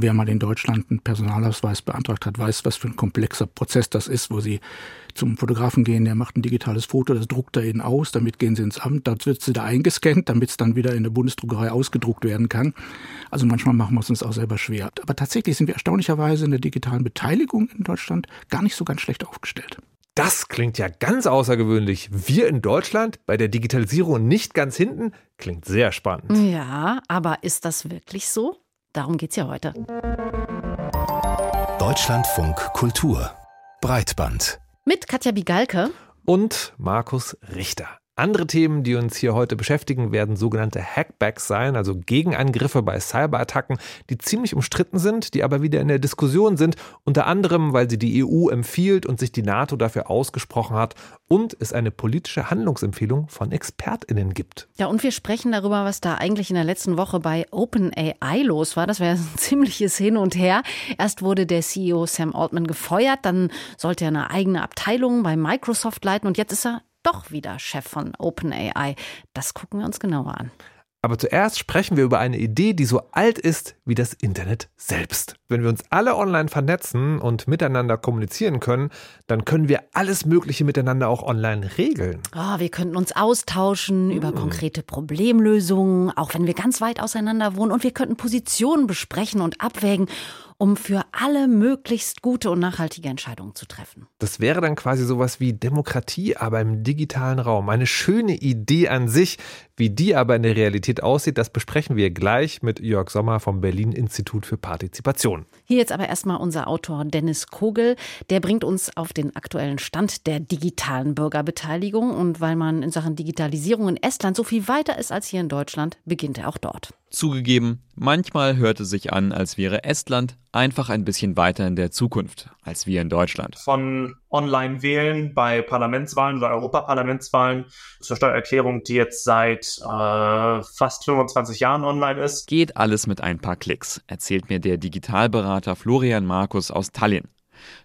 Wer mal in Deutschland einen Personalausweis beantragt hat, weiß, was für ein komplexer Prozess das ist, wo Sie zum Fotografen gehen, der macht ein digitales Foto, das druckt er Ihnen aus, damit gehen Sie ins Amt, dort wird sie da eingescannt, damit es dann wieder in der Bundesdruckerei ausgedruckt werden kann. Also manchmal machen wir es uns auch selber schwer. Aber tatsächlich sind wir erstaunlicherweise in der digitalen Beteiligung in Deutschland gar nicht so ganz schlecht aufgestellt. Das klingt ja ganz außergewöhnlich. Wir in Deutschland bei der Digitalisierung nicht ganz hinten, klingt sehr spannend. Ja, aber ist das wirklich so? Darum geht es ja heute. Deutschlandfunk Kultur Breitband mit Katja Bigalke und Markus Richter. Andere Themen, die uns hier heute beschäftigen, werden sogenannte Hackbacks sein, also Gegenangriffe bei Cyberattacken, die ziemlich umstritten sind, die aber wieder in der Diskussion sind, unter anderem, weil sie die EU empfiehlt und sich die NATO dafür ausgesprochen hat und es eine politische Handlungsempfehlung von ExpertInnen gibt. Ja, und wir sprechen darüber, was da eigentlich in der letzten Woche bei OpenAI los war. Das war ja ein ziemliches Hin und Her. Erst wurde der CEO Sam Altman gefeuert, dann sollte er eine eigene Abteilung bei Microsoft leiten und jetzt ist er doch wieder Chef von OpenAI. Das gucken wir uns genauer an. Aber zuerst sprechen wir über eine Idee, die so alt ist wie das Internet selbst. Wenn wir uns alle online vernetzen und miteinander kommunizieren können, dann können wir alles Mögliche miteinander auch online regeln. Oh, wir könnten uns austauschen über konkrete Problemlösungen, auch wenn wir ganz weit auseinander wohnen. Und wir könnten Positionen besprechen und abwägen um für alle möglichst gute und nachhaltige Entscheidungen zu treffen. Das wäre dann quasi sowas wie Demokratie, aber im digitalen Raum. Eine schöne Idee an sich. Wie die aber in der Realität aussieht, das besprechen wir gleich mit Jörg Sommer vom Berlin Institut für Partizipation. Hier jetzt aber erstmal unser Autor Dennis Kogel. Der bringt uns auf den aktuellen Stand der digitalen Bürgerbeteiligung. Und weil man in Sachen Digitalisierung in Estland so viel weiter ist als hier in Deutschland, beginnt er auch dort. Zugegeben, manchmal hört es sich an, als wäre Estland einfach ein bisschen weiter in der Zukunft als wir in Deutschland. Von Online-Wählen bei Parlamentswahlen oder Europaparlamentswahlen zur Steuererklärung, die jetzt seit äh, fast 25 Jahren online ist. Geht alles mit ein paar Klicks, erzählt mir der Digitalberater Florian Markus aus Tallinn.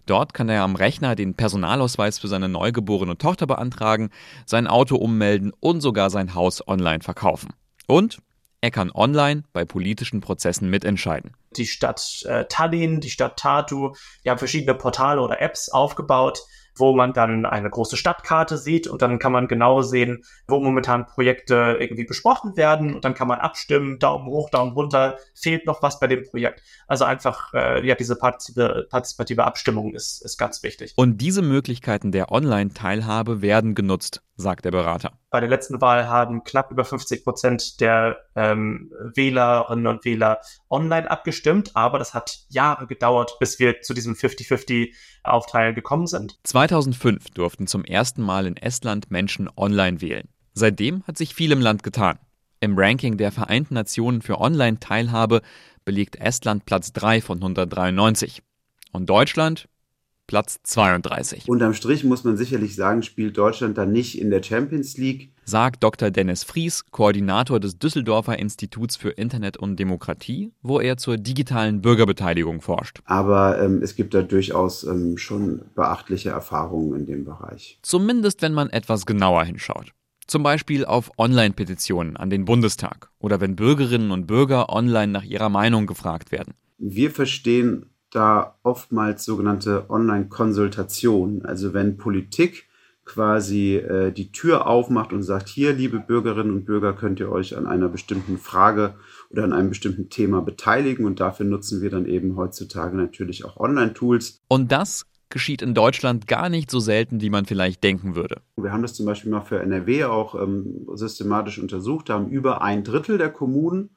Dort kann er am Rechner den Personalausweis für seine neugeborene Tochter beantragen, sein Auto ummelden und sogar sein Haus online verkaufen. Und er kann online bei politischen Prozessen mitentscheiden. Die Stadt äh, Tallinn, die Stadt Tartu, die haben verschiedene Portale oder Apps aufgebaut, wo man dann eine große Stadtkarte sieht und dann kann man genau sehen, wo momentan Projekte irgendwie besprochen werden und dann kann man abstimmen, Daumen hoch, Daumen runter, fehlt noch was bei dem Projekt. Also einfach, äh, ja, diese partizipative, partizipative Abstimmung ist, ist ganz wichtig. Und diese Möglichkeiten der Online-Teilhabe werden genutzt, sagt der Berater. Bei der letzten Wahl haben knapp über 50 Prozent der ähm, Wählerinnen und Wähler online abgestimmt, aber das hat Jahre gedauert, bis wir zu diesem 50-50 Aufteil gekommen sind. 2005 durften zum ersten Mal in Estland Menschen online wählen. Seitdem hat sich viel im Land getan. Im Ranking der Vereinten Nationen für Online-Teilhabe belegt Estland Platz 3 von 193. Und Deutschland Platz 32. Unterm Strich muss man sicherlich sagen, spielt Deutschland dann nicht in der Champions League. Sagt Dr. Dennis Fries, Koordinator des Düsseldorfer Instituts für Internet und Demokratie, wo er zur digitalen Bürgerbeteiligung forscht. Aber ähm, es gibt da durchaus ähm, schon beachtliche Erfahrungen in dem Bereich. Zumindest wenn man etwas genauer hinschaut. Zum Beispiel auf Online-Petitionen an den Bundestag oder wenn Bürgerinnen und Bürger online nach ihrer Meinung gefragt werden. Wir verstehen da oftmals sogenannte Online-Konsultationen. Also wenn Politik quasi äh, die Tür aufmacht und sagt, hier, liebe Bürgerinnen und Bürger, könnt ihr euch an einer bestimmten Frage oder an einem bestimmten Thema beteiligen. Und dafür nutzen wir dann eben heutzutage natürlich auch Online-Tools. Und das geschieht in Deutschland gar nicht so selten, wie man vielleicht denken würde. Wir haben das zum Beispiel mal für NRW auch ähm, systematisch untersucht, da haben über ein Drittel der Kommunen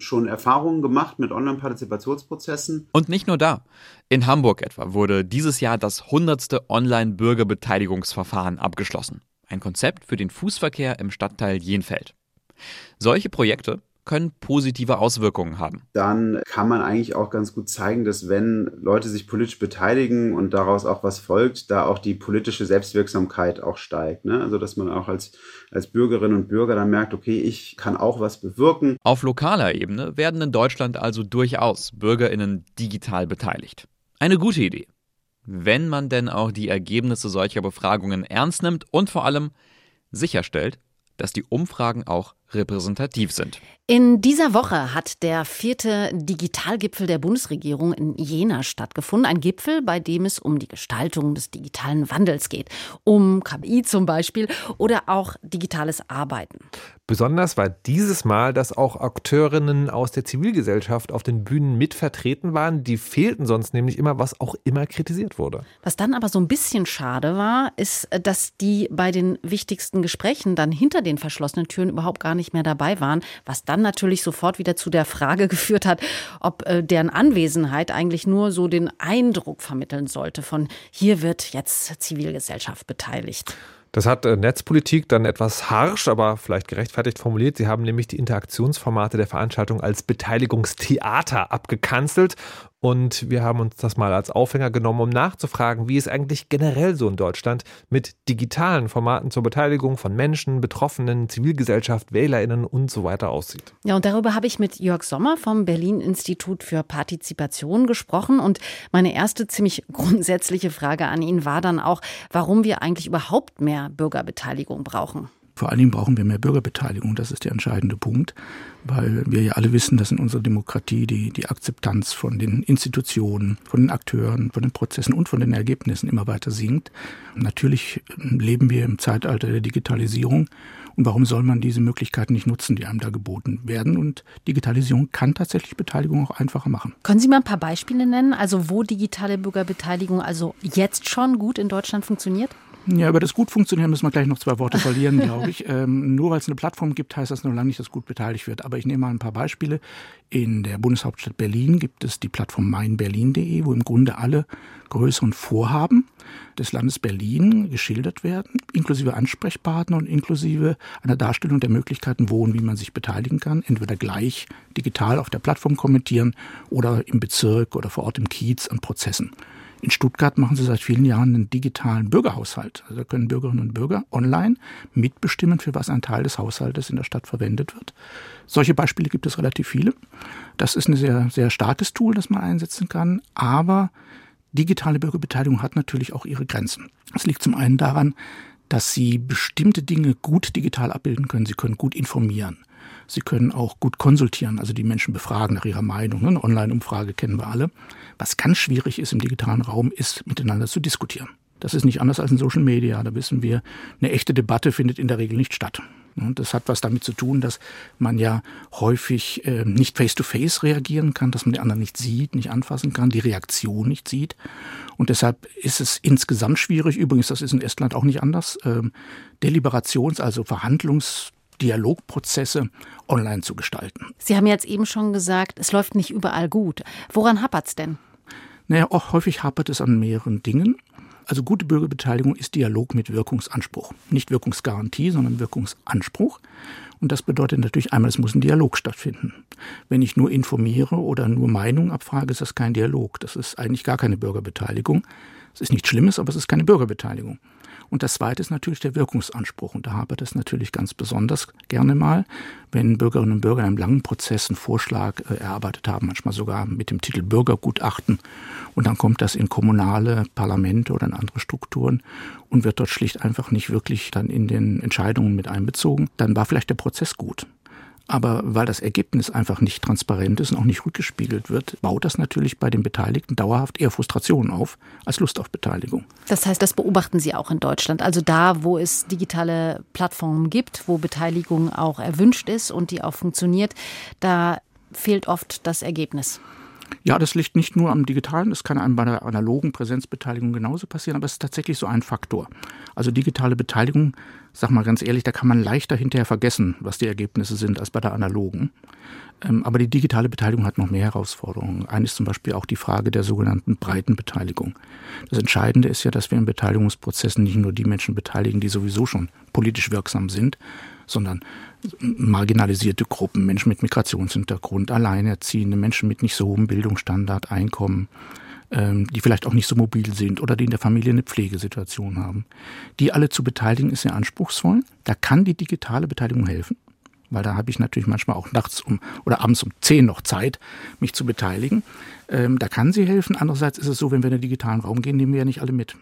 schon Erfahrungen gemacht mit Online-Partizipationsprozessen. Und nicht nur da. In Hamburg etwa wurde dieses Jahr das 100. Online-Bürgerbeteiligungsverfahren abgeschlossen. Ein Konzept für den Fußverkehr im Stadtteil Jenfeld. Solche Projekte können positive Auswirkungen haben. Dann kann man eigentlich auch ganz gut zeigen, dass wenn Leute sich politisch beteiligen und daraus auch was folgt, da auch die politische Selbstwirksamkeit auch steigt. Ne? Also dass man auch als, als Bürgerin und Bürger dann merkt, okay, ich kann auch was bewirken. Auf lokaler Ebene werden in Deutschland also durchaus Bürgerinnen digital beteiligt. Eine gute Idee. Wenn man denn auch die Ergebnisse solcher Befragungen ernst nimmt und vor allem sicherstellt, dass die Umfragen auch repräsentativ sind. In dieser Woche hat der vierte Digitalgipfel der Bundesregierung in Jena stattgefunden. Ein Gipfel, bei dem es um die Gestaltung des digitalen Wandels geht. Um KI zum Beispiel oder auch digitales Arbeiten. Besonders war dieses Mal, dass auch Akteurinnen aus der Zivilgesellschaft auf den Bühnen mit vertreten waren. Die fehlten sonst nämlich immer, was auch immer kritisiert wurde. Was dann aber so ein bisschen schade war, ist, dass die bei den wichtigsten Gesprächen dann hinter den verschlossenen Türen überhaupt gar nicht mehr dabei waren, was dann natürlich sofort wieder zu der Frage geführt hat, ob äh, deren Anwesenheit eigentlich nur so den Eindruck vermitteln sollte von hier wird jetzt Zivilgesellschaft beteiligt. Das hat äh, Netzpolitik dann etwas harsch, aber vielleicht gerechtfertigt formuliert. Sie haben nämlich die Interaktionsformate der Veranstaltung als Beteiligungstheater abgekanzelt und wir haben uns das mal als Aufhänger genommen, um nachzufragen, wie es eigentlich generell so in Deutschland mit digitalen Formaten zur Beteiligung von Menschen, Betroffenen, Zivilgesellschaft, WählerInnen und so weiter aussieht. Ja, und darüber habe ich mit Jörg Sommer vom Berlin-Institut für Partizipation gesprochen. Und meine erste ziemlich grundsätzliche Frage an ihn war dann auch, warum wir eigentlich überhaupt mehr Bürgerbeteiligung brauchen. Vor allen Dingen brauchen wir mehr Bürgerbeteiligung, das ist der entscheidende Punkt, weil wir ja alle wissen, dass in unserer Demokratie die, die Akzeptanz von den Institutionen, von den Akteuren, von den Prozessen und von den Ergebnissen immer weiter sinkt. Natürlich leben wir im Zeitalter der Digitalisierung und warum soll man diese Möglichkeiten nicht nutzen, die einem da geboten werden? Und Digitalisierung kann tatsächlich Beteiligung auch einfacher machen. Können Sie mal ein paar Beispiele nennen, also wo digitale Bürgerbeteiligung also jetzt schon gut in Deutschland funktioniert? Ja, über das gut funktionieren müssen wir gleich noch zwei Worte verlieren, glaube ich. Ähm, nur weil es eine Plattform gibt, heißt das noch lange nicht, dass gut beteiligt wird. Aber ich nehme mal ein paar Beispiele. In der Bundeshauptstadt Berlin gibt es die Plattform meinberlin.de, wo im Grunde alle größeren Vorhaben des Landes Berlin geschildert werden, inklusive Ansprechpartner und inklusive einer Darstellung der Möglichkeiten, wo und wie man sich beteiligen kann. Entweder gleich digital auf der Plattform kommentieren oder im Bezirk oder vor Ort im Kiez an Prozessen. In Stuttgart machen sie seit vielen Jahren einen digitalen Bürgerhaushalt. Also da können Bürgerinnen und Bürger online mitbestimmen, für was ein Teil des Haushaltes in der Stadt verwendet wird. Solche Beispiele gibt es relativ viele. Das ist ein sehr, sehr starkes Tool, das man einsetzen kann. Aber digitale Bürgerbeteiligung hat natürlich auch ihre Grenzen. Es liegt zum einen daran, dass sie bestimmte Dinge gut digital abbilden können. Sie können gut informieren. Sie können auch gut konsultieren, also die Menschen befragen nach ihrer Meinung. Eine Online-Umfrage kennen wir alle. Was ganz schwierig ist im digitalen Raum, ist miteinander zu diskutieren. Das ist nicht anders als in Social Media. Da wissen wir, eine echte Debatte findet in der Regel nicht statt. Und das hat was damit zu tun, dass man ja häufig äh, nicht face-to-face -face reagieren kann, dass man die anderen nicht sieht, nicht anfassen kann, die Reaktion nicht sieht. Und deshalb ist es insgesamt schwierig, übrigens, das ist in Estland auch nicht anders, ähm, Deliberations-, also Verhandlungs- Dialogprozesse online zu gestalten. Sie haben jetzt eben schon gesagt, es läuft nicht überall gut. Woran hapert es denn? Naja, auch häufig hapert es an mehreren Dingen. Also gute Bürgerbeteiligung ist Dialog mit Wirkungsanspruch. Nicht Wirkungsgarantie, sondern Wirkungsanspruch. Und das bedeutet natürlich einmal, es muss ein Dialog stattfinden. Wenn ich nur informiere oder nur Meinungen abfrage, ist das kein Dialog. Das ist eigentlich gar keine Bürgerbeteiligung. Es ist nichts Schlimmes, aber es ist keine Bürgerbeteiligung. Und das Zweite ist natürlich der Wirkungsanspruch. Und da habe das natürlich ganz besonders gerne mal, wenn Bürgerinnen und Bürger in einem langen Prozess einen Vorschlag äh, erarbeitet haben, manchmal sogar mit dem Titel Bürgergutachten. Und dann kommt das in kommunale Parlamente oder in andere Strukturen und wird dort schlicht einfach nicht wirklich dann in den Entscheidungen mit einbezogen. Dann war vielleicht der Prozess gut. Aber weil das Ergebnis einfach nicht transparent ist und auch nicht rückgespiegelt wird, baut das natürlich bei den Beteiligten dauerhaft eher Frustrationen auf als Lust auf Beteiligung. Das heißt, das beobachten Sie auch in Deutschland. Also da, wo es digitale Plattformen gibt, wo Beteiligung auch erwünscht ist und die auch funktioniert, da fehlt oft das Ergebnis. Ja, das liegt nicht nur am Digitalen, das kann einem bei der analogen Präsenzbeteiligung genauso passieren, aber es ist tatsächlich so ein Faktor. Also digitale Beteiligung sag mal ganz ehrlich, da kann man leichter hinterher vergessen, was die Ergebnisse sind, als bei der analogen. Ähm, aber die digitale Beteiligung hat noch mehr Herausforderungen. Eine ist zum Beispiel auch die Frage der sogenannten breiten Beteiligung. Das Entscheidende ist ja, dass wir in Beteiligungsprozessen nicht nur die Menschen beteiligen, die sowieso schon politisch wirksam sind, sondern marginalisierte Gruppen, Menschen mit Migrationshintergrund, Alleinerziehende, Menschen mit nicht so hohem Bildungsstandard, Einkommen, ähm, die vielleicht auch nicht so mobil sind oder die in der Familie eine Pflegesituation haben. Die alle zu beteiligen ist sehr anspruchsvoll. Da kann die digitale Beteiligung helfen, weil da habe ich natürlich manchmal auch nachts um oder abends um zehn noch Zeit, mich zu beteiligen. Ähm, da kann sie helfen. Andererseits ist es so, wenn wir in den digitalen Raum gehen, nehmen wir ja nicht alle mit.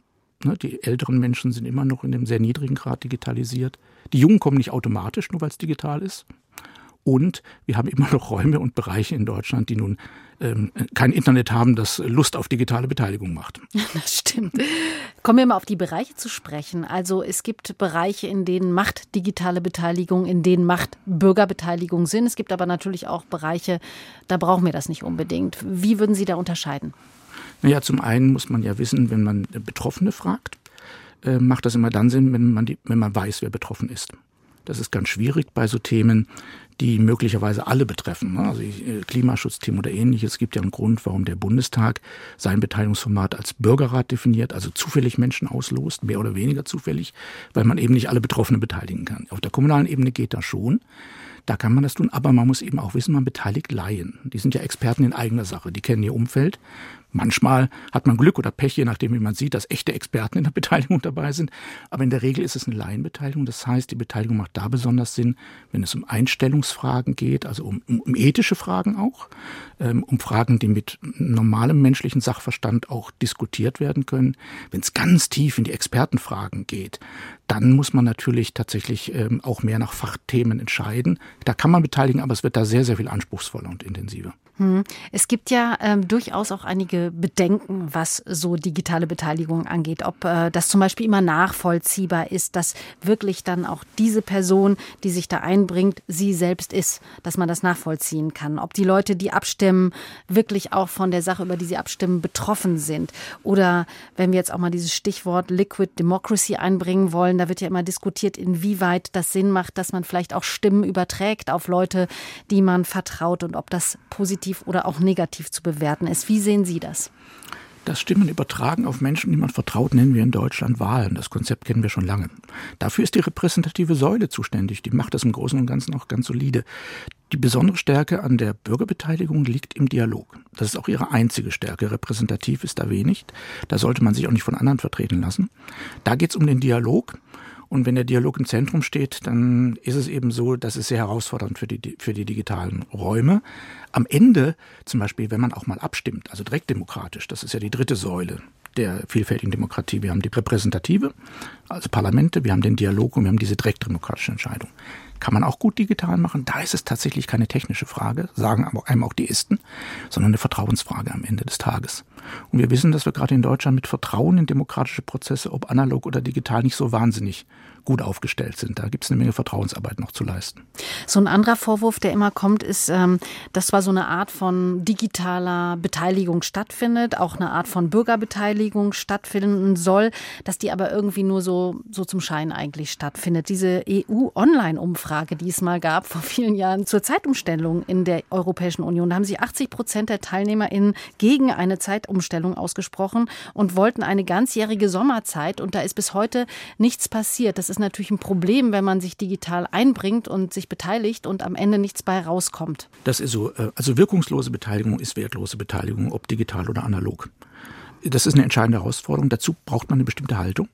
Ne, die älteren Menschen sind immer noch in einem sehr niedrigen Grad digitalisiert. Die Jungen kommen nicht automatisch, nur weil es digital ist. Und wir haben immer noch Räume und Bereiche in Deutschland, die nun ähm, kein Internet haben, das Lust auf digitale Beteiligung macht. Das stimmt. Kommen wir mal auf die Bereiche zu sprechen. Also es gibt Bereiche, in denen macht digitale Beteiligung, in denen macht Bürgerbeteiligung Sinn. Es gibt aber natürlich auch Bereiche, da brauchen wir das nicht unbedingt. Wie würden Sie da unterscheiden? Naja, zum einen muss man ja wissen, wenn man Betroffene fragt, äh, macht das immer dann Sinn, wenn man, die, wenn man weiß, wer betroffen ist. Das ist ganz schwierig bei so Themen, die möglicherweise alle betreffen. Ne? Also äh, Klimaschutzthemen oder ähnliches. Es gibt ja einen Grund, warum der Bundestag sein Beteiligungsformat als Bürgerrat definiert, also zufällig Menschen auslost, mehr oder weniger zufällig, weil man eben nicht alle Betroffenen beteiligen kann. Auf der kommunalen Ebene geht das schon. Da kann man das tun, aber man muss eben auch wissen, man beteiligt Laien. Die sind ja Experten in eigener Sache, die kennen ihr Umfeld, Manchmal hat man Glück oder Pech, je nachdem, wie man sieht, dass echte Experten in der Beteiligung dabei sind. Aber in der Regel ist es eine Laienbeteiligung. Das heißt, die Beteiligung macht da besonders Sinn, wenn es um Einstellungsfragen geht, also um, um, um ethische Fragen auch, ähm, um Fragen, die mit normalem menschlichen Sachverstand auch diskutiert werden können. Wenn es ganz tief in die Expertenfragen geht, dann muss man natürlich tatsächlich ähm, auch mehr nach Fachthemen entscheiden. Da kann man beteiligen, aber es wird da sehr, sehr viel anspruchsvoller und intensiver. Hm. Es gibt ja ähm, durchaus auch einige Bedenken, was so digitale Beteiligung angeht. Ob äh, das zum Beispiel immer nachvollziehbar ist, dass wirklich dann auch diese Person, die sich da einbringt, sie selbst ist, dass man das nachvollziehen kann. Ob die Leute, die abstimmen, wirklich auch von der Sache, über die sie abstimmen, betroffen sind. Oder wenn wir jetzt auch mal dieses Stichwort Liquid Democracy einbringen wollen, da wird ja immer diskutiert, inwieweit das Sinn macht, dass man vielleicht auch Stimmen überträgt auf Leute, die man vertraut und ob das positiv positiv oder auch negativ zu bewerten ist. Wie sehen Sie das? Das Stimmen übertragen auf Menschen, die man vertraut, nennen wir in Deutschland Wahlen. Das Konzept kennen wir schon lange. Dafür ist die repräsentative Säule zuständig. Die macht das im Großen und Ganzen auch ganz solide. Die besondere Stärke an der Bürgerbeteiligung liegt im Dialog. Das ist auch ihre einzige Stärke. Repräsentativ ist da wenig. Da sollte man sich auch nicht von anderen vertreten lassen. Da geht es um den Dialog. Und wenn der Dialog im Zentrum steht, dann ist es eben so, das ist sehr herausfordernd für die, für die digitalen Räume. Am Ende, zum Beispiel, wenn man auch mal abstimmt, also direkt demokratisch, das ist ja die dritte Säule der vielfältigen Demokratie. Wir haben die repräsentative, also Parlamente, wir haben den Dialog und wir haben diese direktdemokratische Entscheidung. Kann man auch gut digital machen. Da ist es tatsächlich keine technische Frage, sagen einem auch die Isten, sondern eine Vertrauensfrage am Ende des Tages. Und wir wissen, dass wir gerade in Deutschland mit Vertrauen in demokratische Prozesse, ob analog oder digital, nicht so wahnsinnig gut aufgestellt sind. Da gibt es eine Menge Vertrauensarbeit noch zu leisten. So ein anderer Vorwurf, der immer kommt, ist, ähm, dass zwar so eine Art von digitaler Beteiligung stattfindet, auch eine Art von Bürgerbeteiligung stattfinden soll, dass die aber irgendwie nur so, so zum Schein eigentlich stattfindet. Diese EU-Online-Umfrage, die es mal gab vor vielen Jahren zur Zeitumstellung in der Europäischen Union, da haben sich 80 Prozent der TeilnehmerInnen gegen eine Zeitumstellung ausgesprochen und wollten eine ganzjährige Sommerzeit und da ist bis heute nichts passiert. Das ist ist natürlich ein Problem, wenn man sich digital einbringt und sich beteiligt und am Ende nichts bei rauskommt. Das ist so. Äh, also wirkungslose Beteiligung ist wertlose Beteiligung, ob digital oder analog. Das ist eine entscheidende Herausforderung. Dazu braucht man eine bestimmte Haltung.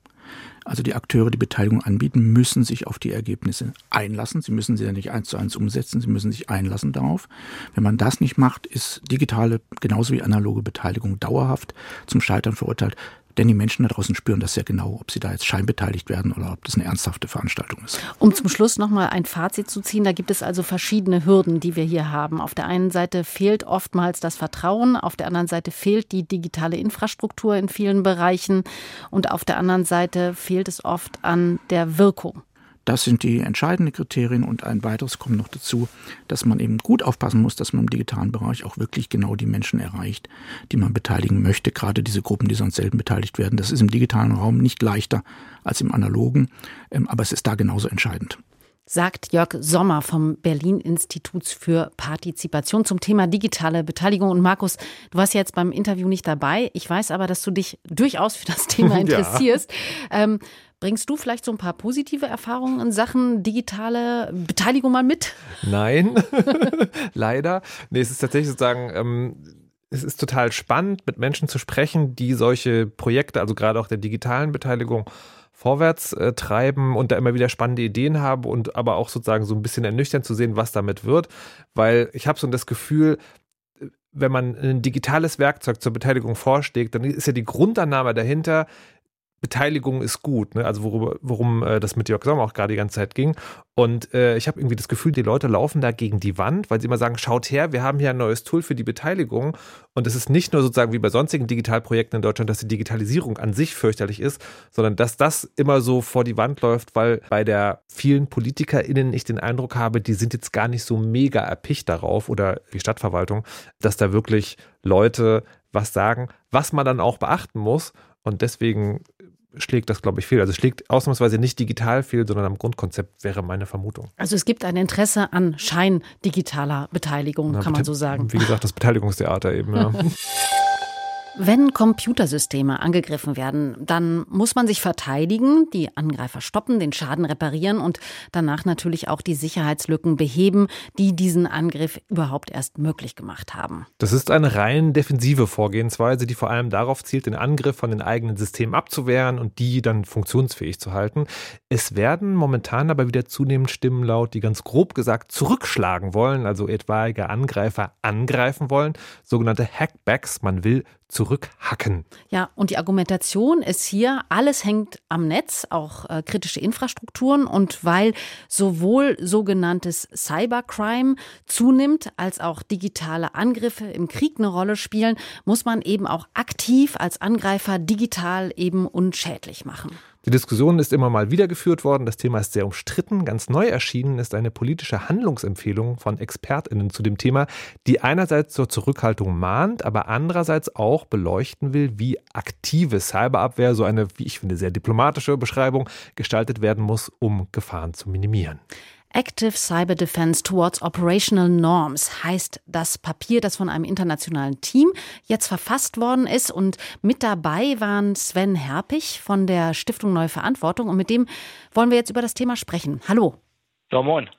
Also die Akteure, die Beteiligung anbieten, müssen sich auf die Ergebnisse einlassen. Sie müssen sie ja nicht eins zu eins umsetzen, sie müssen sich einlassen darauf. Wenn man das nicht macht, ist digitale genauso wie analoge Beteiligung dauerhaft zum Scheitern verurteilt. Denn die Menschen da draußen spüren das sehr genau, ob sie da jetzt scheinbeteiligt werden oder ob das eine ernsthafte Veranstaltung ist. Um zum Schluss nochmal ein Fazit zu ziehen, da gibt es also verschiedene Hürden, die wir hier haben. Auf der einen Seite fehlt oftmals das Vertrauen, auf der anderen Seite fehlt die digitale Infrastruktur in vielen Bereichen und auf der anderen Seite fehlt es oft an der Wirkung. Das sind die entscheidenden Kriterien und ein weiteres kommt noch dazu, dass man eben gut aufpassen muss, dass man im digitalen Bereich auch wirklich genau die Menschen erreicht, die man beteiligen möchte, gerade diese Gruppen, die sonst selten beteiligt werden. Das ist im digitalen Raum nicht leichter als im analogen, ähm, aber es ist da genauso entscheidend sagt Jörg Sommer vom Berlin Institut für Partizipation zum Thema digitale Beteiligung. Und Markus, du warst ja jetzt beim Interview nicht dabei. Ich weiß aber, dass du dich durchaus für das Thema interessierst. Ja. Ähm, Bringst du vielleicht so ein paar positive Erfahrungen in Sachen digitale Beteiligung mal mit? Nein, leider. Nee, es ist tatsächlich sozusagen, ähm, es ist total spannend, mit Menschen zu sprechen, die solche Projekte, also gerade auch der digitalen Beteiligung, vorwärts äh, treiben und da immer wieder spannende Ideen haben und aber auch sozusagen so ein bisschen ernüchternd zu sehen, was damit wird. Weil ich habe so das Gefühl, wenn man ein digitales Werkzeug zur Beteiligung vorschlägt, dann ist ja die Grundannahme dahinter, Beteiligung ist gut, ne? also worum, worum äh, das mit Jörg Sommer auch gerade die ganze Zeit ging. Und äh, ich habe irgendwie das Gefühl, die Leute laufen da gegen die Wand, weil sie immer sagen, schaut her, wir haben hier ein neues Tool für die Beteiligung. Und es ist nicht nur sozusagen wie bei sonstigen Digitalprojekten in Deutschland, dass die Digitalisierung an sich fürchterlich ist, sondern dass das immer so vor die Wand läuft, weil bei der vielen PolitikerInnen ich den Eindruck habe, die sind jetzt gar nicht so mega erpicht darauf oder die Stadtverwaltung, dass da wirklich Leute was sagen, was man dann auch beachten muss. Und deswegen schlägt das, glaube ich, fehl. Also es schlägt ausnahmsweise nicht digital fehl, sondern am Grundkonzept wäre meine Vermutung. Also es gibt ein Interesse an scheindigitaler Beteiligung, Na, kann man so sagen. Wie gesagt, das Beteiligungstheater eben. Ja. Wenn Computersysteme angegriffen werden, dann muss man sich verteidigen, die Angreifer stoppen, den Schaden reparieren und danach natürlich auch die Sicherheitslücken beheben, die diesen Angriff überhaupt erst möglich gemacht haben. Das ist eine rein defensive Vorgehensweise, die vor allem darauf zielt, den Angriff von den eigenen Systemen abzuwehren und die dann funktionsfähig zu halten. Es werden momentan aber wieder zunehmend Stimmen laut, die ganz grob gesagt zurückschlagen wollen, also etwaige Angreifer angreifen wollen, sogenannte Hackbacks. Man will zurückhacken. Ja, und die Argumentation ist hier, alles hängt am Netz, auch äh, kritische Infrastrukturen. Und weil sowohl sogenanntes Cybercrime zunimmt, als auch digitale Angriffe im Krieg eine Rolle spielen, muss man eben auch aktiv als Angreifer digital eben unschädlich machen. Die Diskussion ist immer mal wieder geführt worden. Das Thema ist sehr umstritten. Ganz neu erschienen ist eine politische Handlungsempfehlung von ExpertInnen zu dem Thema, die einerseits zur Zurückhaltung mahnt, aber andererseits auch beleuchten will, wie aktive Cyberabwehr, so eine, wie ich finde, sehr diplomatische Beschreibung, gestaltet werden muss, um Gefahren zu minimieren. Active Cyber Defense Towards Operational Norms heißt das Papier, das von einem internationalen Team jetzt verfasst worden ist. Und mit dabei waren Sven Herpich von der Stiftung Neue Verantwortung. Und mit dem wollen wir jetzt über das Thema sprechen. Hallo. Ja, moin.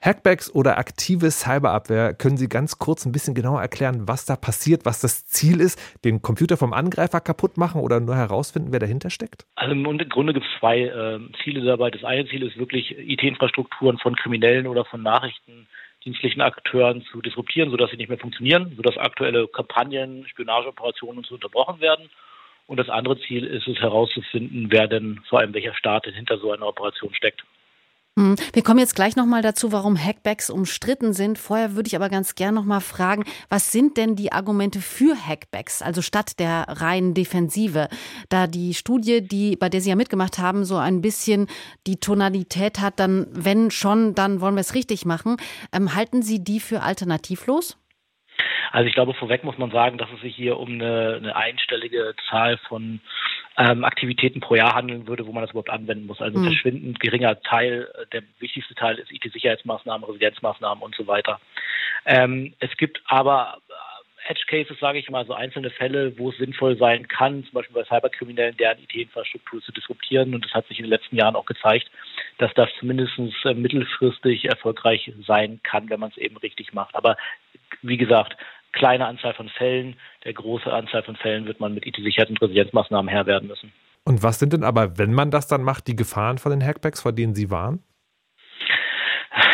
Hackbacks oder aktive Cyberabwehr, können Sie ganz kurz ein bisschen genauer erklären, was da passiert, was das Ziel ist? Den Computer vom Angreifer kaputt machen oder nur herausfinden, wer dahinter steckt? Also im Grunde gibt es zwei äh, Ziele dabei. Das eine Ziel ist wirklich, IT-Infrastrukturen von Kriminellen oder von Nachrichtendienstlichen Akteuren zu disruptieren, sodass sie nicht mehr funktionieren, sodass aktuelle Kampagnen, Spionageoperationen und so unterbrochen werden. Und das andere Ziel ist es herauszufinden, wer denn vor allem welcher Staat denn hinter so einer Operation steckt. Hm, wir kommen jetzt gleich nochmal dazu, warum Hackbacks umstritten sind. Vorher würde ich aber ganz gern nochmal fragen, was sind denn die Argumente für Hackbacks, also statt der reinen Defensive? Da die Studie, die, bei der Sie ja mitgemacht haben, so ein bisschen die Tonalität hat, dann, wenn schon, dann wollen wir es richtig machen. Ähm, halten Sie die für alternativlos? Also ich glaube, vorweg muss man sagen, dass es sich hier um eine, eine einstellige Zahl von ähm, Aktivitäten pro Jahr handeln würde, wo man das überhaupt anwenden muss. Also mhm. verschwindend geringer Teil, äh, der wichtigste Teil ist IT-Sicherheitsmaßnahmen, Residenzmaßnahmen und so weiter. Ähm, es gibt aber äh, Edge Cases, sage ich mal, so einzelne Fälle, wo es sinnvoll sein kann, zum Beispiel bei Cyberkriminellen, deren IT-Infrastruktur zu disruptieren. Und das hat sich in den letzten Jahren auch gezeigt, dass das zumindest äh, mittelfristig erfolgreich sein kann, wenn man es eben richtig macht. Aber wie gesagt, kleine Anzahl von Fällen. Der große Anzahl von Fällen wird man mit IT-Sicherheit und Resilienzmaßnahmen Herr werden müssen. Und was sind denn aber, wenn man das dann macht, die Gefahren von den Hackbacks, vor denen Sie waren?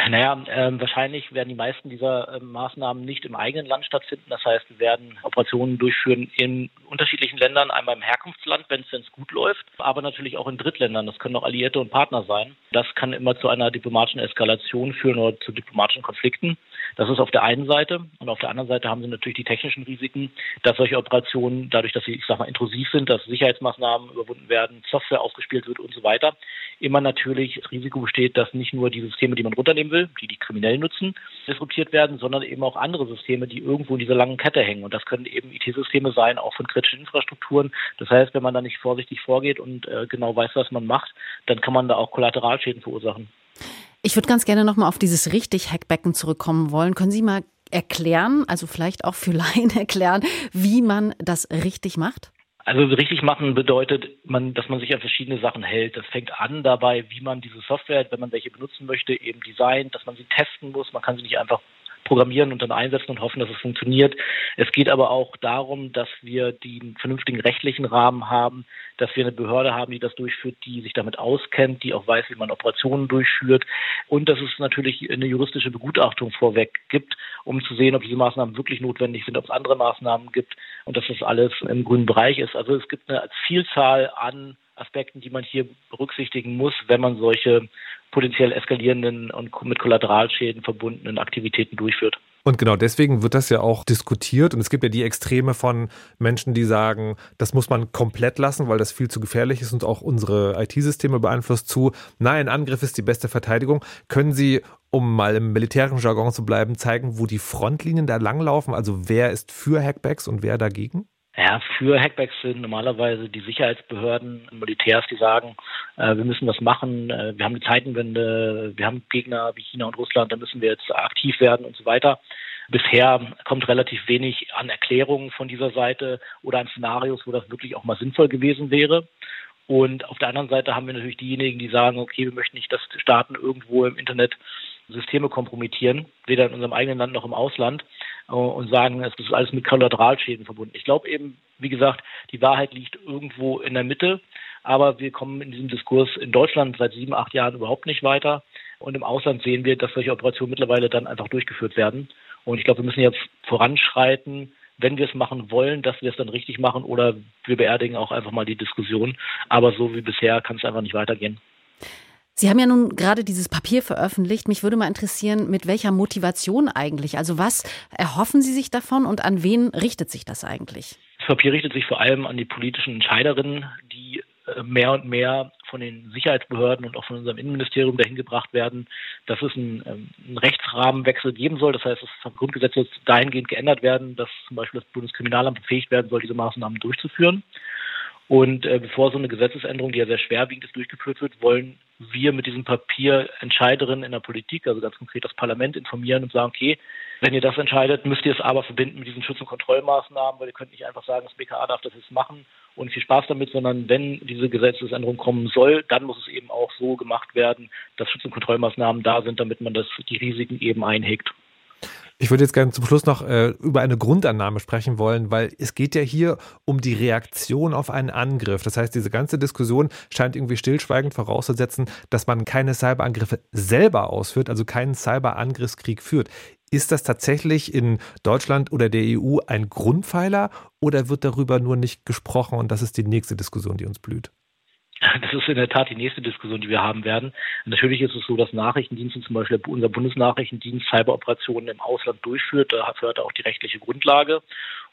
Naja, äh, wahrscheinlich werden die meisten dieser äh, Maßnahmen nicht im eigenen Land stattfinden. Das heißt, wir werden Operationen durchführen in unterschiedlichen Ländern, einmal im Herkunftsland, wenn es gut läuft, aber natürlich auch in Drittländern. Das können auch Alliierte und Partner sein. Das kann immer zu einer diplomatischen Eskalation führen oder zu diplomatischen Konflikten. Das ist auf der einen Seite. Und auf der anderen Seite haben sie natürlich die technischen Risiken, dass solche Operationen, dadurch, dass sie, ich sag mal, intrusiv sind, dass Sicherheitsmaßnahmen überwunden werden, Software ausgespielt wird und so weiter, immer natürlich das Risiko besteht, dass nicht nur die Systeme, die man runternehmen will, die die Kriminellen nutzen, disruptiert werden, sondern eben auch andere Systeme, die irgendwo in dieser langen Kette hängen. Und das können eben IT-Systeme sein, auch von kritischen Infrastrukturen. Das heißt, wenn man da nicht vorsichtig vorgeht und äh, genau weiß, was man macht, dann kann man da auch Kollateralschäden verursachen. Ich würde ganz gerne nochmal auf dieses richtig Hackbecken zurückkommen wollen. Können Sie mal erklären, also vielleicht auch für Laien erklären, wie man das richtig macht? Also richtig machen bedeutet, man, dass man sich an verschiedene Sachen hält. Das fängt an dabei, wie man diese Software, wenn man welche benutzen möchte, eben designt, dass man sie testen muss. Man kann sie nicht einfach programmieren und dann einsetzen und hoffen, dass es funktioniert. Es geht aber auch darum, dass wir den vernünftigen rechtlichen Rahmen haben, dass wir eine Behörde haben, die das durchführt, die sich damit auskennt, die auch weiß, wie man Operationen durchführt und dass es natürlich eine juristische Begutachtung vorweg gibt, um zu sehen, ob diese Maßnahmen wirklich notwendig sind, ob es andere Maßnahmen gibt und dass das alles im grünen Bereich ist. Also es gibt eine Vielzahl an Aspekten, die man hier berücksichtigen muss, wenn man solche potenziell eskalierenden und mit Kollateralschäden verbundenen Aktivitäten durchführt. Und genau deswegen wird das ja auch diskutiert. Und es gibt ja die Extreme von Menschen, die sagen, das muss man komplett lassen, weil das viel zu gefährlich ist und auch unsere IT-Systeme beeinflusst zu. Nein, Angriff ist die beste Verteidigung. Können Sie, um mal im militärischen Jargon zu bleiben, zeigen, wo die Frontlinien da langlaufen? Also wer ist für Hackbacks und wer dagegen? Ja, für Hackbacks sind normalerweise die Sicherheitsbehörden, Militärs, die sagen, äh, wir müssen was machen, äh, wir haben eine Zeitenwende, wir haben Gegner wie China und Russland, da müssen wir jetzt aktiv werden und so weiter. Bisher kommt relativ wenig an Erklärungen von dieser Seite oder an Szenarios, wo das wirklich auch mal sinnvoll gewesen wäre. Und auf der anderen Seite haben wir natürlich diejenigen, die sagen, okay, wir möchten nicht, dass Staaten irgendwo im Internet Systeme kompromittieren, weder in unserem eigenen Land noch im Ausland und sagen, es ist alles mit Kollateralschäden verbunden. Ich glaube eben, wie gesagt, die Wahrheit liegt irgendwo in der Mitte, aber wir kommen in diesem Diskurs in Deutschland seit sieben, acht Jahren überhaupt nicht weiter. Und im Ausland sehen wir, dass solche Operationen mittlerweile dann einfach durchgeführt werden. Und ich glaube, wir müssen jetzt voranschreiten, wenn wir es machen wollen, dass wir es dann richtig machen oder wir beerdigen auch einfach mal die Diskussion. Aber so wie bisher kann es einfach nicht weitergehen. Sie haben ja nun gerade dieses Papier veröffentlicht. Mich würde mal interessieren, mit welcher Motivation eigentlich? Also was erhoffen Sie sich davon und an wen richtet sich das eigentlich? Das Papier richtet sich vor allem an die politischen Entscheiderinnen, die äh, mehr und mehr von den Sicherheitsbehörden und auch von unserem Innenministerium dahin gebracht werden, dass es einen, ähm, einen Rechtsrahmenwechsel geben soll. Das heißt, das Grundgesetz dahingehend geändert werden, dass zum Beispiel das Bundeskriminalamt befähigt werden soll, diese Maßnahmen durchzuführen. Und äh, bevor so eine Gesetzesänderung, die ja sehr schwerwiegend ist, durchgeführt wird, wollen wir mit diesem Papier Entscheiderinnen in der Politik, also ganz konkret das Parlament, informieren und sagen, okay, wenn ihr das entscheidet, müsst ihr es aber verbinden mit diesen Schutz- und Kontrollmaßnahmen, weil ihr könnt nicht einfach sagen, das BKA darf das jetzt machen und viel Spaß damit, sondern wenn diese Gesetzesänderung kommen soll, dann muss es eben auch so gemacht werden, dass Schutz- und Kontrollmaßnahmen da sind, damit man das, die Risiken eben einhegt. Ich würde jetzt gerne zum Schluss noch äh, über eine Grundannahme sprechen wollen, weil es geht ja hier um die Reaktion auf einen Angriff. Das heißt, diese ganze Diskussion scheint irgendwie stillschweigend vorauszusetzen, dass man keine Cyberangriffe selber ausführt, also keinen Cyberangriffskrieg führt. Ist das tatsächlich in Deutschland oder der EU ein Grundpfeiler oder wird darüber nur nicht gesprochen und das ist die nächste Diskussion, die uns blüht? Das ist in der Tat die nächste Diskussion, die wir haben werden. Natürlich ist es so, dass Nachrichtendienste, zum Beispiel unser Bundesnachrichtendienst, Cyberoperationen im Ausland durchführt. Dafür hat er auch die rechtliche Grundlage.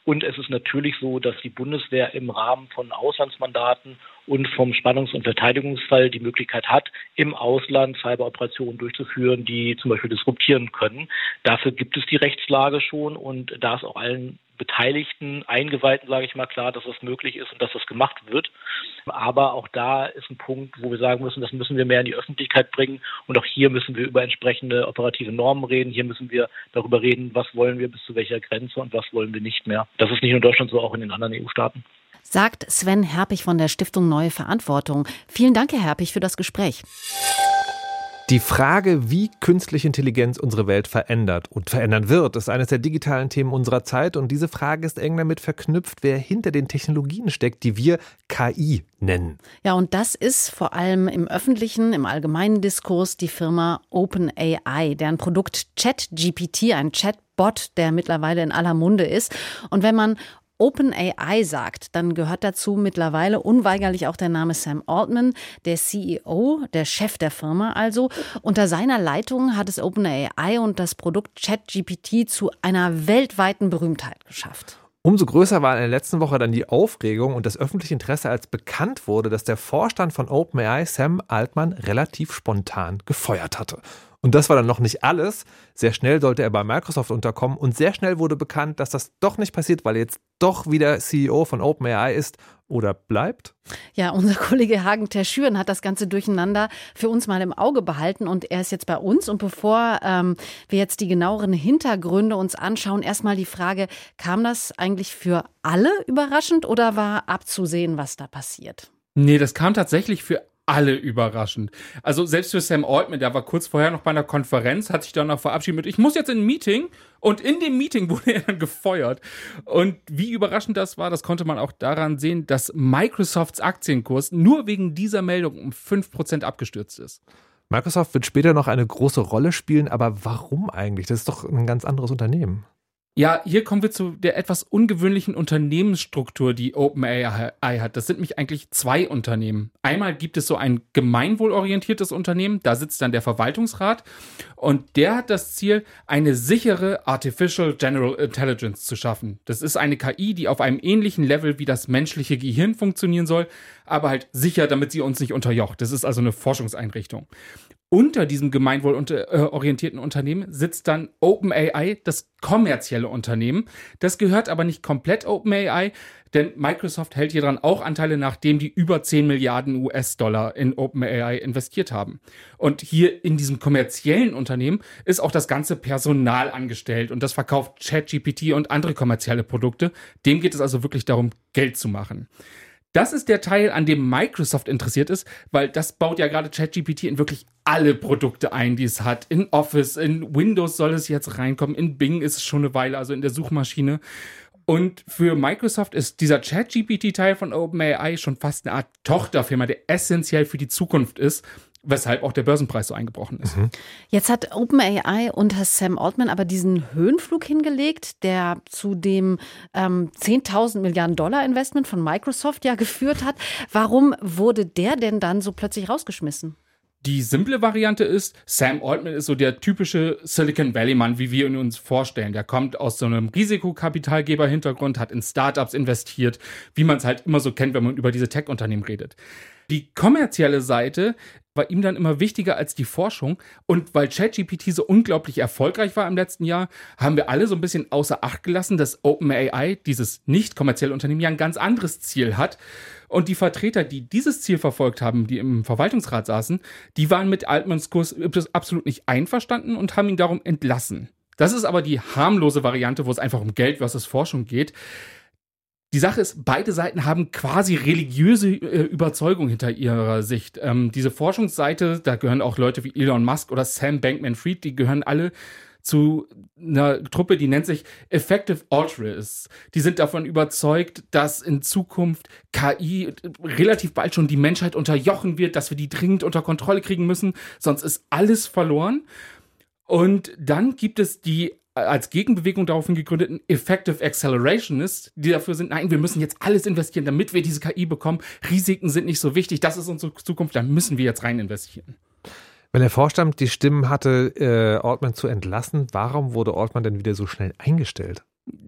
Und es ist natürlich so, dass die Bundeswehr im Rahmen von Auslandsmandaten und vom Spannungs- und Verteidigungsfall die Möglichkeit hat, im Ausland Cyberoperationen durchzuführen, die zum Beispiel disruptieren können. Dafür gibt es die Rechtslage schon und da ist auch allen Beteiligten, Eingeweihten, sage ich mal, klar, dass das möglich ist und dass das gemacht wird. Aber auch da ist ein Punkt, wo wir sagen müssen, das müssen wir mehr in die Öffentlichkeit bringen. Und auch hier müssen wir über entsprechende operative Normen reden. Hier müssen wir darüber reden, was wollen wir bis zu welcher Grenze und was wollen wir nicht mehr. Das ist nicht nur in Deutschland so, auch in den anderen EU-Staaten. Sagt Sven Herpich von der Stiftung Neue Verantwortung. Vielen Dank, Herr Herpich, für das Gespräch. Die Frage, wie künstliche Intelligenz unsere Welt verändert und verändern wird, ist eines der digitalen Themen unserer Zeit. Und diese Frage ist eng damit verknüpft, wer hinter den Technologien steckt, die wir KI nennen. Ja, und das ist vor allem im öffentlichen, im allgemeinen Diskurs die Firma OpenAI, deren Produkt ChatGPT, ein Chatbot, der mittlerweile in aller Munde ist. Und wenn man OpenAI sagt, dann gehört dazu mittlerweile unweigerlich auch der Name Sam Altman, der CEO, der Chef der Firma also. Unter seiner Leitung hat es OpenAI und das Produkt ChatGPT zu einer weltweiten Berühmtheit geschafft. Umso größer war in der letzten Woche dann die Aufregung und das öffentliche Interesse, als bekannt wurde, dass der Vorstand von OpenAI, Sam Altman, relativ spontan gefeuert hatte. Und das war dann noch nicht alles. Sehr schnell sollte er bei Microsoft unterkommen und sehr schnell wurde bekannt, dass das doch nicht passiert, weil er jetzt doch wieder CEO von OpenAI ist oder bleibt. Ja, unser Kollege Hagen Terschüren hat das Ganze durcheinander für uns mal im Auge behalten und er ist jetzt bei uns. Und bevor ähm, wir jetzt die genaueren Hintergründe uns anschauen, erstmal die Frage, kam das eigentlich für alle überraschend oder war abzusehen, was da passiert? Nee, das kam tatsächlich für alle überraschend. Also selbst für Sam Altman, der war kurz vorher noch bei einer Konferenz, hat sich dann noch verabschiedet mit, ich muss jetzt in ein Meeting und in dem Meeting wurde er dann gefeuert. Und wie überraschend das war, das konnte man auch daran sehen, dass Microsofts Aktienkurs nur wegen dieser Meldung um 5% abgestürzt ist. Microsoft wird später noch eine große Rolle spielen, aber warum eigentlich? Das ist doch ein ganz anderes Unternehmen. Ja, hier kommen wir zu der etwas ungewöhnlichen Unternehmensstruktur, die OpenAI hat. Das sind nämlich eigentlich zwei Unternehmen. Einmal gibt es so ein gemeinwohlorientiertes Unternehmen, da sitzt dann der Verwaltungsrat und der hat das Ziel, eine sichere Artificial General Intelligence zu schaffen. Das ist eine KI, die auf einem ähnlichen Level wie das menschliche Gehirn funktionieren soll, aber halt sicher, damit sie uns nicht unterjocht. Das ist also eine Forschungseinrichtung. Unter diesem gemeinwohlorientierten Unternehmen sitzt dann OpenAI, das kommerzielle Unternehmen. Das gehört aber nicht komplett OpenAI, denn Microsoft hält hier dran auch Anteile, nachdem die über 10 Milliarden US-Dollar in OpenAI investiert haben. Und hier in diesem kommerziellen Unternehmen ist auch das ganze Personal angestellt und das verkauft ChatGPT und andere kommerzielle Produkte. Dem geht es also wirklich darum, Geld zu machen. Das ist der Teil, an dem Microsoft interessiert ist, weil das baut ja gerade ChatGPT in wirklich alle Produkte ein, die es hat. In Office, in Windows soll es jetzt reinkommen, in Bing ist es schon eine Weile, also in der Suchmaschine. Und für Microsoft ist dieser ChatGPT-Teil von OpenAI schon fast eine Art Tochterfirma, der essentiell für die Zukunft ist weshalb auch der Börsenpreis so eingebrochen ist. Mhm. Jetzt hat OpenAI unter Sam Altman aber diesen Höhenflug hingelegt, der zu dem ähm, 10.000 Milliarden Dollar Investment von Microsoft ja geführt hat. Warum wurde der denn dann so plötzlich rausgeschmissen? Die simple Variante ist, Sam Altman ist so der typische Silicon Valley-Mann, wie wir ihn uns vorstellen. Der kommt aus so einem Risikokapitalgeber-Hintergrund, hat in Startups investiert, wie man es halt immer so kennt, wenn man über diese Tech-Unternehmen redet. Die kommerzielle Seite war ihm dann immer wichtiger als die Forschung. Und weil ChatGPT so unglaublich erfolgreich war im letzten Jahr, haben wir alle so ein bisschen außer Acht gelassen, dass OpenAI, dieses nicht kommerzielle Unternehmen, ja ein ganz anderes Ziel hat. Und die Vertreter, die dieses Ziel verfolgt haben, die im Verwaltungsrat saßen, die waren mit Altmans Kurs absolut nicht einverstanden und haben ihn darum entlassen. Das ist aber die harmlose Variante, wo es einfach um Geld versus Forschung geht. Die Sache ist, beide Seiten haben quasi religiöse äh, Überzeugung hinter ihrer Sicht. Ähm, diese Forschungsseite, da gehören auch Leute wie Elon Musk oder Sam Bankman-Fried, die gehören alle zu einer Truppe, die nennt sich Effective Altruists. Die sind davon überzeugt, dass in Zukunft KI relativ bald schon die Menschheit unterjochen wird, dass wir die dringend unter Kontrolle kriegen müssen, sonst ist alles verloren. Und dann gibt es die als Gegenbewegung daraufhin gegründeten Effective Accelerationists, die dafür sind, nein, wir müssen jetzt alles investieren, damit wir diese KI bekommen. Risiken sind nicht so wichtig, das ist unsere Zukunft, da müssen wir jetzt rein investieren. Wenn der Vorstand die Stimmen hatte, äh, Ortmann zu entlassen, warum wurde Ortmann denn wieder so schnell eingestellt?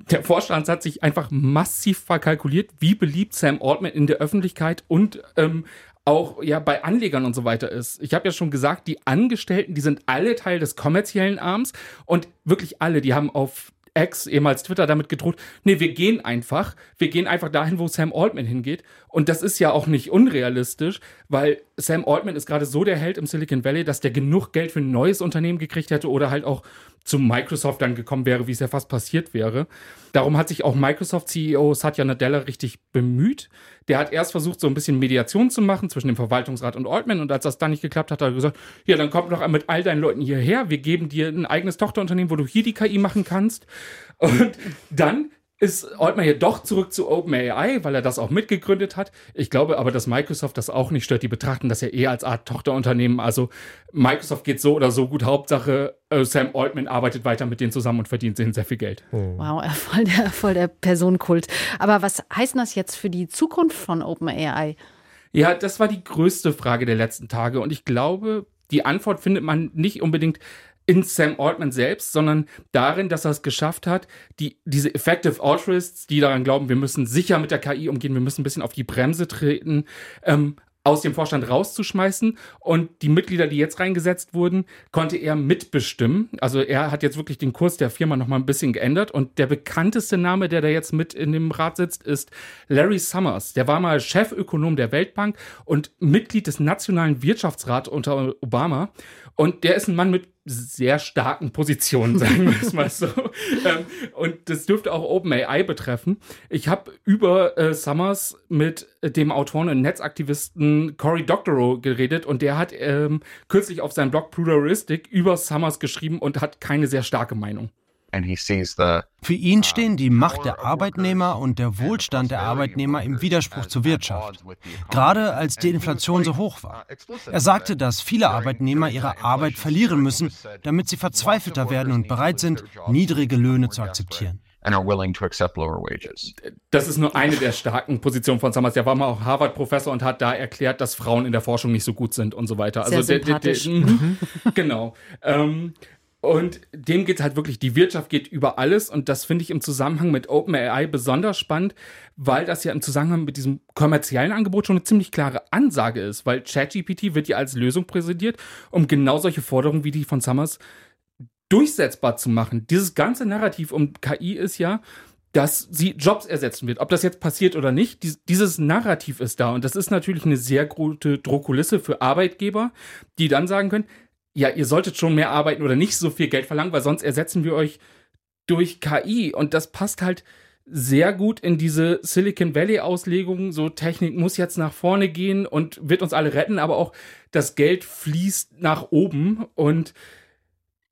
Der Vorstand hat sich einfach massiv verkalkuliert, wie beliebt Sam Altman in der Öffentlichkeit und ähm, auch ja bei Anlegern und so weiter ist. Ich habe ja schon gesagt, die Angestellten, die sind alle Teil des kommerziellen Arms und wirklich alle, die haben auf X, ehemals Twitter, damit gedroht, nee, wir gehen einfach, wir gehen einfach dahin, wo Sam Altman hingeht. Und das ist ja auch nicht unrealistisch, weil Sam Altman ist gerade so der Held im Silicon Valley, dass der genug Geld für ein neues Unternehmen gekriegt hätte oder halt auch zu Microsoft dann gekommen wäre, wie es ja fast passiert wäre. Darum hat sich auch Microsoft-CEO Satya Nadella richtig bemüht. Der hat erst versucht, so ein bisschen Mediation zu machen zwischen dem Verwaltungsrat und Altman. Und als das dann nicht geklappt hat, hat er gesagt, ja, dann komm doch mit all deinen Leuten hierher. Wir geben dir ein eigenes Tochterunternehmen, wo du hier die KI machen kannst. Und dann ist Altman hier doch zurück zu OpenAI, weil er das auch mitgegründet hat. Ich glaube aber, dass Microsoft das auch nicht stört. Die betrachten das ja eher als Art Tochterunternehmen. Also Microsoft geht so oder so gut. Hauptsache, äh, Sam Altman arbeitet weiter mit denen zusammen und verdient denen sehr viel Geld. Oh. Wow, voll der, voll der Personenkult. Aber was heißt das jetzt für die Zukunft von OpenAI? Ja, das war die größte Frage der letzten Tage. Und ich glaube, die Antwort findet man nicht unbedingt in Sam Altman selbst, sondern darin, dass er es geschafft hat, die, diese Effective Altruists, die daran glauben, wir müssen sicher mit der KI umgehen, wir müssen ein bisschen auf die Bremse treten, ähm, aus dem Vorstand rauszuschmeißen und die Mitglieder, die jetzt reingesetzt wurden, konnte er mitbestimmen. Also er hat jetzt wirklich den Kurs der Firma noch mal ein bisschen geändert und der bekannteste Name, der da jetzt mit in dem Rat sitzt, ist Larry Summers. Der war mal Chefökonom der Weltbank und Mitglied des Nationalen Wirtschaftsrats unter Obama und der ist ein Mann mit sehr starken Positionen, sagen wir es mal so. ähm, und das dürfte auch OpenAI betreffen. Ich habe über äh, Summers mit dem Autoren und Netzaktivisten Cory Doctorow geredet und der hat ähm, kürzlich auf seinem Blog Pluralistic über Summers geschrieben und hat keine sehr starke Meinung. Für ihn stehen die Macht der Arbeitnehmer und der Wohlstand der Arbeitnehmer im Widerspruch zur Wirtschaft, gerade als die Inflation so hoch war. Er sagte, dass viele Arbeitnehmer ihre Arbeit verlieren müssen, damit sie verzweifelter werden und bereit sind, niedrige Löhne zu akzeptieren. Das ist nur eine der starken Positionen von Summers. Der war mal auch Harvard-Professor und hat da erklärt, dass Frauen in der Forschung nicht so gut sind und so weiter. Sehr also der, der, der, sympathisch. genau. Ähm, und dem geht halt wirklich, die Wirtschaft geht über alles und das finde ich im Zusammenhang mit OpenAI besonders spannend, weil das ja im Zusammenhang mit diesem kommerziellen Angebot schon eine ziemlich klare Ansage ist, weil ChatGPT wird ja als Lösung präsentiert, um genau solche Forderungen wie die von Summers durchsetzbar zu machen. Dieses ganze Narrativ um KI ist ja, dass sie Jobs ersetzen wird. Ob das jetzt passiert oder nicht, dies, dieses Narrativ ist da. Und das ist natürlich eine sehr gute Drohkulisse für Arbeitgeber, die dann sagen können, ja, ihr solltet schon mehr arbeiten oder nicht so viel Geld verlangen, weil sonst ersetzen wir euch durch KI. Und das passt halt sehr gut in diese Silicon Valley-Auslegung. So Technik muss jetzt nach vorne gehen und wird uns alle retten, aber auch das Geld fließt nach oben und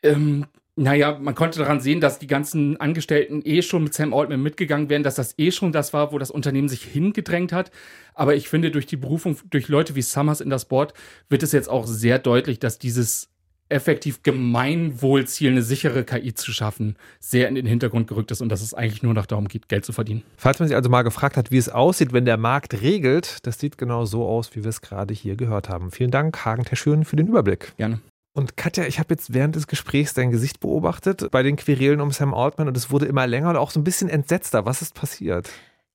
ähm, naja, man konnte daran sehen, dass die ganzen Angestellten eh schon mit Sam Altman mitgegangen wären, dass das eh schon das war, wo das Unternehmen sich hingedrängt hat. Aber ich finde, durch die Berufung, durch Leute wie Summers in das Board, wird es jetzt auch sehr deutlich, dass dieses effektiv Gemeinwohlziel, eine sichere KI zu schaffen, sehr in den Hintergrund gerückt ist und dass es eigentlich nur noch darum geht, Geld zu verdienen. Falls man sich also mal gefragt hat, wie es aussieht, wenn der Markt regelt, das sieht genau so aus, wie wir es gerade hier gehört haben. Vielen Dank, Hagen Terschüren, für den Überblick. Gerne. Und Katja, ich habe jetzt während des Gesprächs dein Gesicht beobachtet bei den Querelen um Sam Altman und es wurde immer länger und auch so ein bisschen entsetzter. Was ist passiert?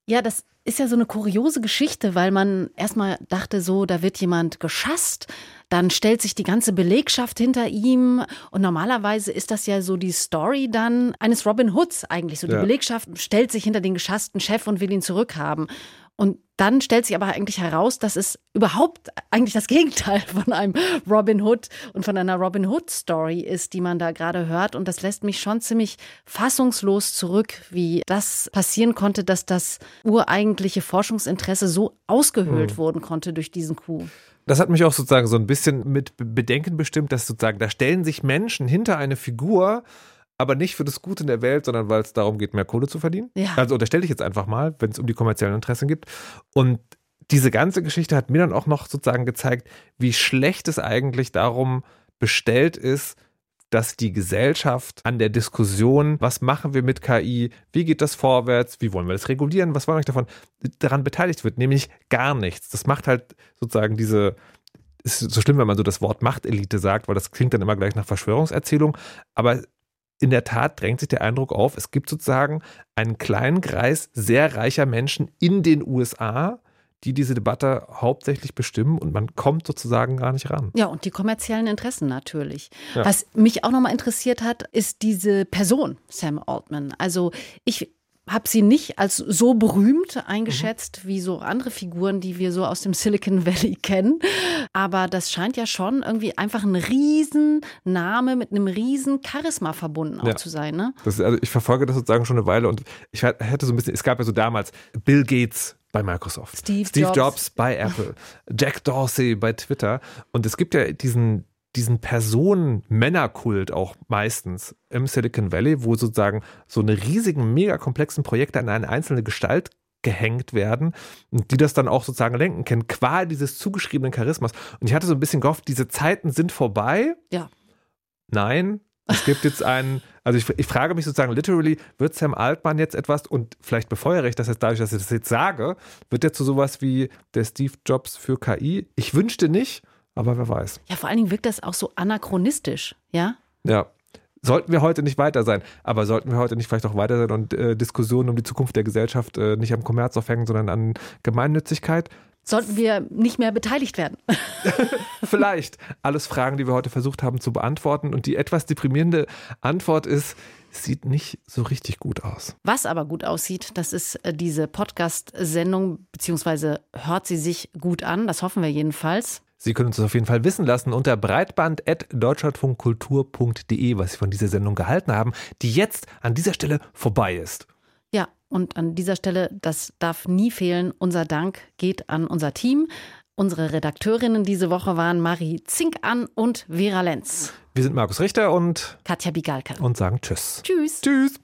Ja, das ist ja so eine kuriose Geschichte, weil man erstmal dachte, so, da wird jemand geschasst, dann stellt sich die ganze Belegschaft hinter ihm und normalerweise ist das ja so die Story dann eines Robin Hoods eigentlich. So die Ja. Belegschaft stellt sich hinter den geschassten Chef und will ihn zurückhaben. Und dann stellt sich aber eigentlich heraus, dass es überhaupt eigentlich das Gegenteil von einem Robin Hood und von einer Robin Hood Story ist, die man da gerade hört. Und das lässt mich schon ziemlich fassungslos zurück, wie das passieren konnte, dass das ureigentliche Forschungsinteresse so ausgehöhlt Hm. worden konnte durch diesen Coup. Das hat mich auch sozusagen so ein bisschen mit Be- Bedenken bestimmt, dass sozusagen da stellen sich Menschen hinter eine Figur, aber nicht für das Gute in der Welt, sondern weil es darum geht, mehr Kohle zu verdienen. Ja. Also unterstelle ich jetzt einfach mal, wenn es um die kommerziellen Interessen geht. Und diese ganze Geschichte hat mir dann auch noch sozusagen gezeigt, wie schlecht es eigentlich darum bestellt ist, dass die Gesellschaft an der Diskussion, was machen wir mit KI, wie geht das vorwärts, wie wollen wir das regulieren, was wollen wir davon, daran beteiligt wird, nämlich gar nichts. Das macht halt sozusagen diese, ist so schlimm, wenn man so das Wort Machtelite sagt, weil das klingt dann immer gleich nach Verschwörungserzählung, aber in der Tat drängt sich der Eindruck auf, es gibt sozusagen einen kleinen Kreis sehr reicher Menschen in den USA, die diese Debatte hauptsächlich bestimmen und man kommt sozusagen gar nicht ran. Ja, und die kommerziellen Interessen natürlich. Ja. Was mich auch nochmal interessiert hat, ist diese Person, Sam Altman. Also ich habe sie nicht als so berühmt eingeschätzt wie so andere Figuren, die wir so aus dem Silicon Valley kennen. Aber das scheint ja schon irgendwie einfach ein Riesenname mit einem riesen Charisma verbunden auch Ja. zu sein. Ne? Ist- also ich verfolge das sozusagen schon eine Weile und ich hätte so ein bisschen, es gab ja so damals Bill Gates bei Microsoft, Steve Jobs. Jobs. bei Apple, Jack Dorsey bei Twitter und es gibt ja diesen diesen Personen-Männerkult auch meistens im Silicon Valley, wo sozusagen so eine riesigen, mega komplexen Projekte an eine einzelne Gestalt gehängt werden und die das dann auch sozusagen lenken können, qua dieses zugeschriebenen Charismas. Und ich hatte so ein bisschen gehofft, diese Zeiten sind vorbei. Ja. Nein, es gibt jetzt einen, also ich, ich frage mich sozusagen literally, wird Sam Altman jetzt etwas und vielleicht befeuere ich das jetzt dadurch, dass ich das jetzt sage, wird er zu sowas wie der Steve Jobs für KI? Ich wünschte nicht, aber wer weiß. Ja, vor allen Dingen wirkt das auch so anachronistisch, ja? Ja. Sollten wir heute nicht weiter sein, aber sollten wir heute nicht vielleicht auch weiter sein und äh, Diskussionen um die Zukunft der Gesellschaft äh, nicht am Kommerz aufhängen, sondern an Gemeinnützigkeit? Sollten wir nicht mehr beteiligt werden. Vielleicht. Alles Fragen, die wir heute versucht haben zu beantworten. Und die etwas deprimierende Antwort ist, sieht nicht so richtig gut aus. Was aber gut aussieht, das ist äh, diese Podcast-Sendung, beziehungsweise hört sie sich gut an, das hoffen wir jedenfalls. Sie können uns das auf jeden Fall wissen lassen unter breitband.deutschlandfunkkultur.de, was Sie von dieser Sendung gehalten haben, die jetzt an dieser Stelle vorbei ist. Ja, und an dieser Stelle, das darf nie fehlen, unser Dank geht an unser Team, Unsere Redakteurinnen diese Woche waren Marie Zinkan und Vera Lenz. Wir sind Markus Richter und Katja Bigalke. Und sagen Tschüss. Tschüss. Tschüss.